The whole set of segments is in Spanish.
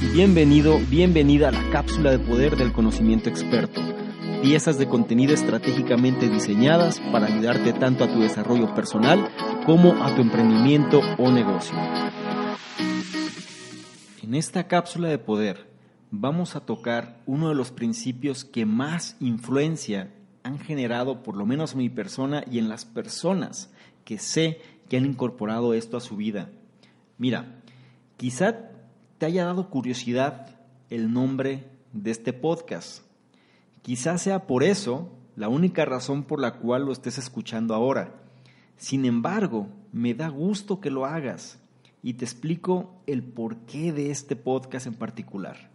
Bienvenido, bienvenida a la cápsula de poder del conocimiento experto. Piezas de contenido estratégicamente diseñadas para ayudarte tanto a tu desarrollo personal como a tu emprendimiento o negocio. En esta cápsula de poder vamos a tocar uno de los principios que más influencia han generado por lo menos en mi persona y en las personas que sé que han incorporado esto a su vida. Mira, quizá te haya dado curiosidad el nombre de este podcast. Quizás sea por eso la única razón por la cual lo estés escuchando ahora. Sin embargo, me da gusto que lo hagas y te explico el porqué de este podcast en particular.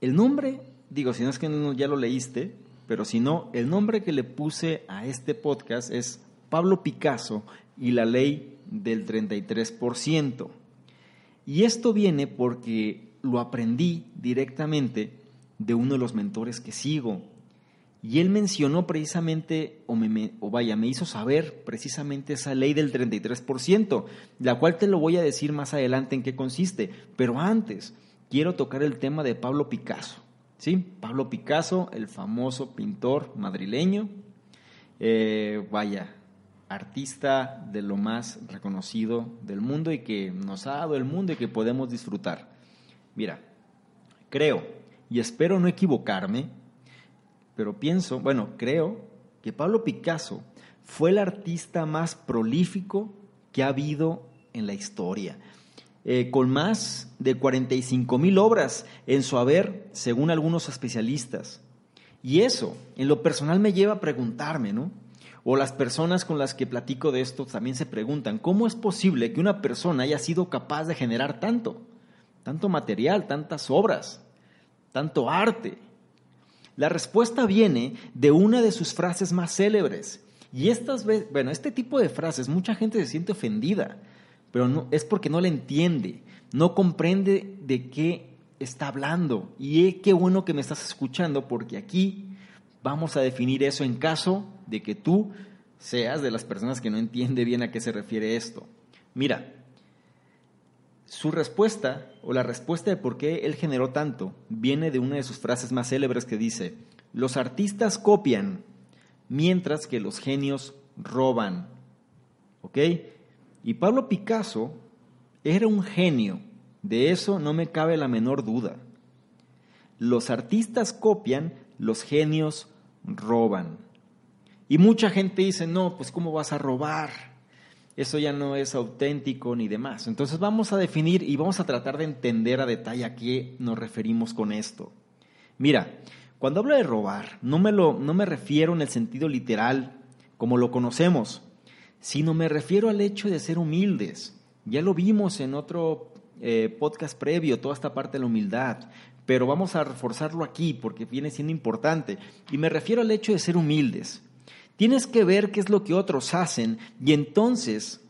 El nombre, digo, si no es que ya lo leíste, pero si no, el nombre que le puse a este podcast es Pablo Picasso y la ley del 33%. Y esto viene porque lo aprendí directamente de uno de los mentores que sigo. Y él mencionó precisamente, o, me, vaya, me hizo saber precisamente esa ley del 33%, la cual te lo voy a decir más adelante en qué consiste. Pero antes, quiero tocar el tema de Pablo Picasso. ¿sí? Pablo Picasso, el famoso pintor madrileño. Eh, vaya, artista de lo más reconocido del mundo y que nos ha dado el mundo y que podemos disfrutar. Mira, creo y espero no equivocarme, pero pienso, bueno, creo que Pablo Picasso fue el artista más prolífico que ha habido en la historia, eh, con más de 45 mil obras en su haber, según algunos especialistas. Y eso, en lo personal, me lleva a preguntarme, ¿no? O las personas con las que platico de esto también se preguntan, ¿cómo es posible que una persona haya sido capaz de generar tanto? Tanto material, tantas obras, tanto arte. La respuesta viene de una de sus frases más célebres. Y estas, bueno, este tipo de frases, mucha gente se siente ofendida, pero no, es porque no le entiende, no comprende de qué está hablando. Y qué bueno que me estás escuchando, porque aquí vamos a definir eso en caso de que tú seas de las personas que no entiende bien a qué se refiere esto. Mira, su respuesta o la respuesta de por qué él generó tanto viene de una de sus frases más célebres que dice, los artistas copian mientras que los genios roban. ¿Ok? Y Pablo Picasso era un genio, de eso no me cabe la menor duda. Los artistas copian, los genios roban. Y mucha gente dice, no, pues ¿cómo vas a robar? Eso ya no es auténtico ni demás. Entonces vamos a definir y vamos a tratar de entender a detalle a qué nos referimos con esto. Mira, cuando hablo de robar, no me, lo, no me refiero en el sentido literal como lo conocemos, sino me refiero al hecho de ser humildes. Ya lo vimos en otro eh, podcast previo, toda esta parte de la humildad pero vamos a reforzarlo aquí porque viene siendo importante. Y me refiero al hecho de ser humildes. Tienes que ver qué es lo que otros hacen y entonces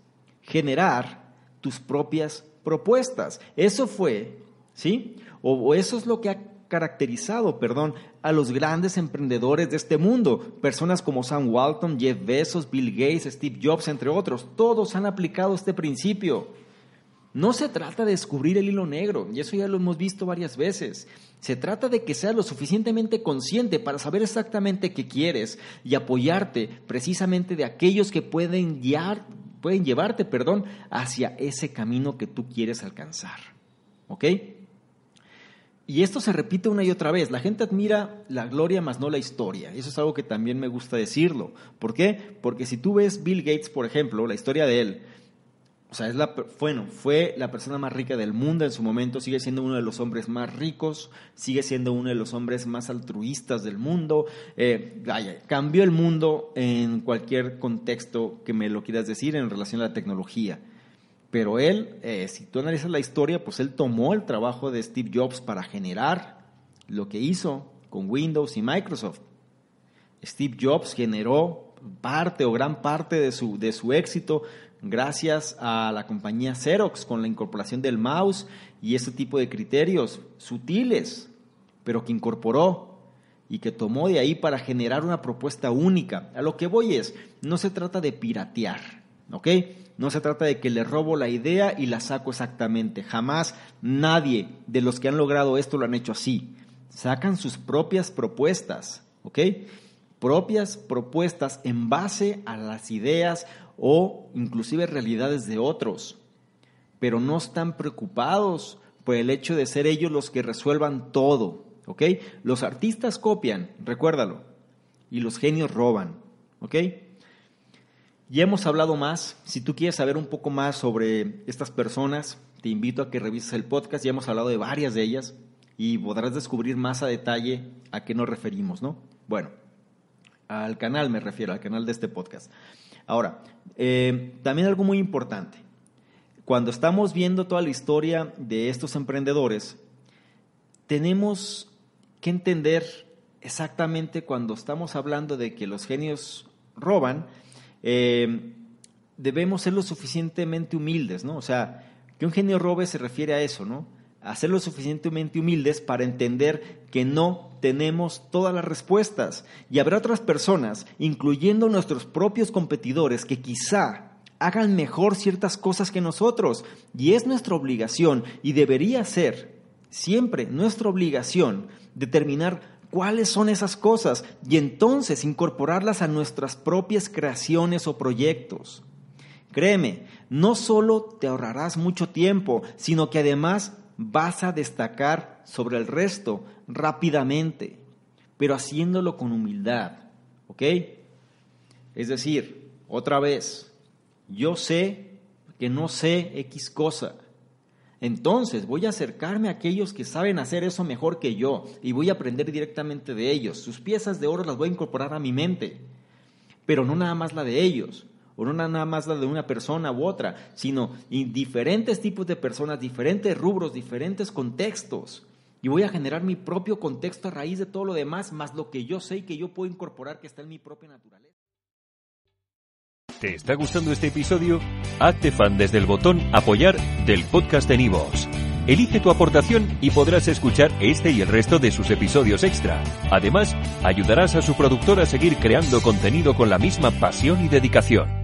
generar tus propias propuestas. Eso fue, ¿sí? O, eso es lo que ha caracterizado, perdón, a los grandes emprendedores de este mundo. Personas como Sam Walton, Jeff Bezos, Bill Gates, Steve Jobs, entre otros. Todos han aplicado este principio. No se trata de descubrir el hilo negro, y eso ya lo hemos visto varias veces. Se trata de que seas lo suficientemente consciente para saber exactamente qué quieres y apoyarte precisamente de aquellos que pueden, guiar, pueden llevarte perdón, hacia ese camino que tú quieres alcanzar. ¿Ok? Y esto se repite una y otra vez. La gente admira la gloria más no la historia. Eso es algo que también me gusta decirlo. ¿Por qué? Porque si tú ves Bill Gates, por ejemplo, la historia de él, o sea, es la, bueno, fue la persona más rica del mundo en su momento, sigue siendo uno de los hombres más ricos, sigue siendo uno de los hombres más altruistas del mundo. Eh, cambió el mundo en cualquier contexto que me lo quieras decir en relación a la tecnología. Pero él, eh, si tú analizas la historia, pues él tomó el trabajo de Steve Jobs para generar lo que hizo con Windows y Microsoft. Steve Jobs generó parte o gran parte de su, de su éxito gracias a la compañía Xerox con la incorporación del mouse y ese tipo de criterios sutiles, pero que incorporó y que tomó de ahí para generar una propuesta única. A lo que voy es, no se trata de piratear, ¿ok? No se trata de que le robo la idea y la saco exactamente. Jamás nadie de los que han logrado esto lo han hecho así. Sacan sus propias propuestas, ¿ok? Propias propuestas en base a las ideas o inclusive realidades de otros, pero no están preocupados por el hecho de ser ellos los que resuelvan todo, ¿ok? Los artistas copian, recuérdalo, y los genios roban, ¿ok? Ya hemos hablado más, si tú quieres saber un poco más sobre estas personas, te invito a que revises el podcast, ya hemos hablado de varias de ellas y podrás descubrir más a detalle a qué nos referimos, ¿no? Bueno, al canal me refiero, al canal de este podcast. Ahora, eh, también algo muy importante. Cuando estamos viendo toda la historia de estos emprendedores, tenemos que entender exactamente cuando estamos hablando de que los genios roban, eh, debemos ser lo suficientemente humildes, ¿no? O sea, que un genio robe se refiere a eso, ¿no? A ser lo suficientemente humildes para entender que no tenemos todas las respuestas. Y habrá otras personas, incluyendo nuestros propios competidores, que quizá hagan mejor ciertas cosas que nosotros. Y es nuestra obligación, y debería ser siempre nuestra obligación, determinar cuáles son esas cosas y entonces incorporarlas a nuestras propias creaciones o proyectos. Créeme, no solo te ahorrarás mucho tiempo, sino que además vas a destacar sobre el resto rápidamente, pero haciéndolo con humildad, ¿ok? Es decir, otra vez, yo sé que no sé X cosa. Entonces voy a acercarme a aquellos que saben hacer eso mejor que yo y voy a aprender directamente de ellos. Sus piezas de oro las voy a incorporar a mi mente, pero no nada más la de ellos o no nada más la de una persona u otra, sino diferentes tipos de personas, diferentes rubros, diferentes contextos. Y voy a generar mi propio contexto a raíz de todo lo demás, más lo que yo sé y que yo puedo incorporar que está en mi propia naturaleza. ¿Te está gustando este episodio? Hazte fan desde el botón apoyar del podcast de Nivos. Elige tu aportación y podrás escuchar este y el resto de sus episodios extra. Además, ayudarás a su productor a seguir creando contenido con la misma pasión y dedicación.